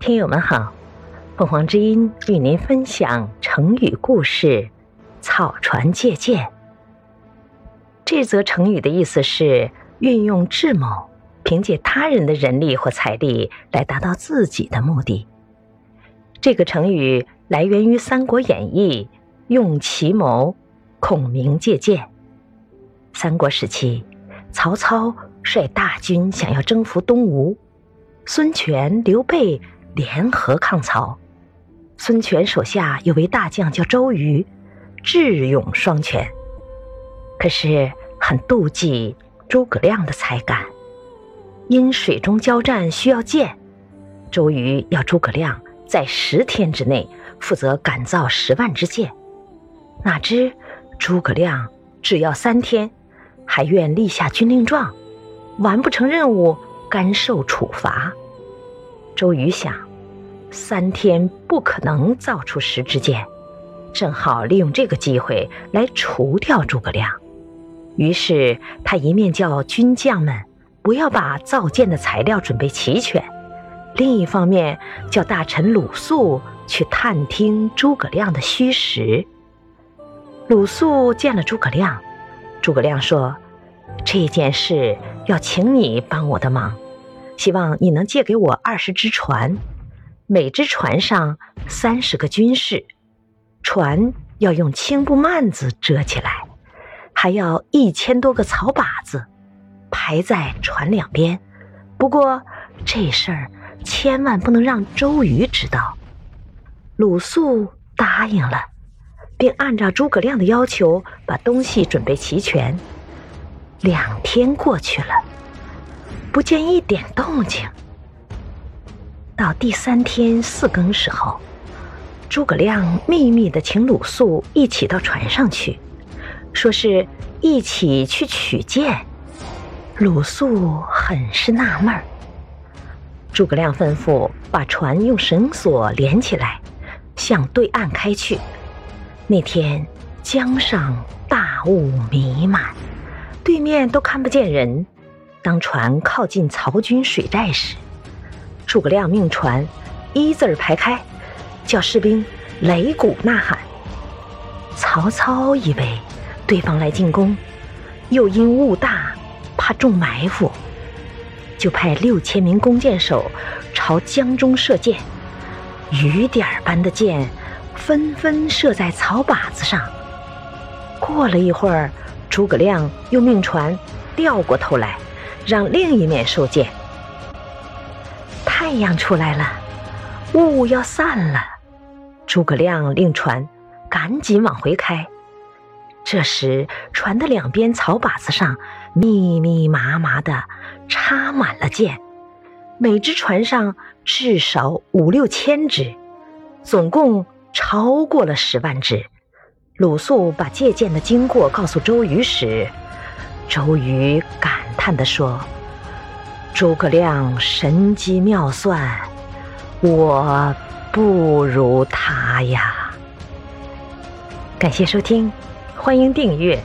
听友们好，凤凰之音与您分享成语故事“草船借箭”。这则成语的意思是运用智谋，凭借他人的人力或财力来达到自己的目的。这个成语来源于《三国演义》，用奇谋，孔明借箭。三国时期，曹操率大军想要征服东吴，孙权、刘备。联合抗曹，孙权手下有位大将叫周瑜，智勇双全，可是很妒忌诸葛亮的才干。因水中交战需要箭，周瑜要诸葛亮在十天之内负责赶造十万支箭，哪知诸葛亮只要三天，还愿立下军令状，完不成任务甘受处罚。周瑜想。三天不可能造出十支箭，正好利用这个机会来除掉诸葛亮。于是他一面叫军将们不要把造箭的材料准备齐全，另一方面叫大臣鲁肃去探听诸葛亮的虚实。鲁肃见了诸葛亮，诸葛亮说：“这件事要请你帮我的忙，希望你能借给我二十只船。”每只船上三十个军士，船要用青布幔子遮起来，还要一千多个草靶子排在船两边。不过这事儿千万不能让周瑜知道。鲁肃答应了，并按照诸葛亮的要求把东西准备齐全。两天过去了，不见一点动静。到第三天四更时候，诸葛亮秘密的请鲁肃一起到船上去，说是一起去取剑。鲁肃很是纳闷儿。诸葛亮吩咐把船用绳索连起来，向对岸开去。那天江上大雾弥漫，对面都看不见人。当船靠近曹军水寨时，诸葛亮命船一字排开，叫士兵擂鼓呐喊。曹操以为对方来进攻，又因雾大怕中埋伏，就派六千名弓箭手朝江中射箭。雨点般的箭纷纷射在草靶子上。过了一会儿，诸葛亮又命船调过头来，让另一面受箭。太阳出来了，雾要散了。诸葛亮令船赶紧往回开。这时，船的两边草靶子上密密麻麻的插满了箭，每只船上至少五六千只，总共超过了十万只。鲁肃把借箭的经过告诉周瑜时，周瑜感叹地说。诸葛亮神机妙算，我不如他呀！感谢收听，欢迎订阅。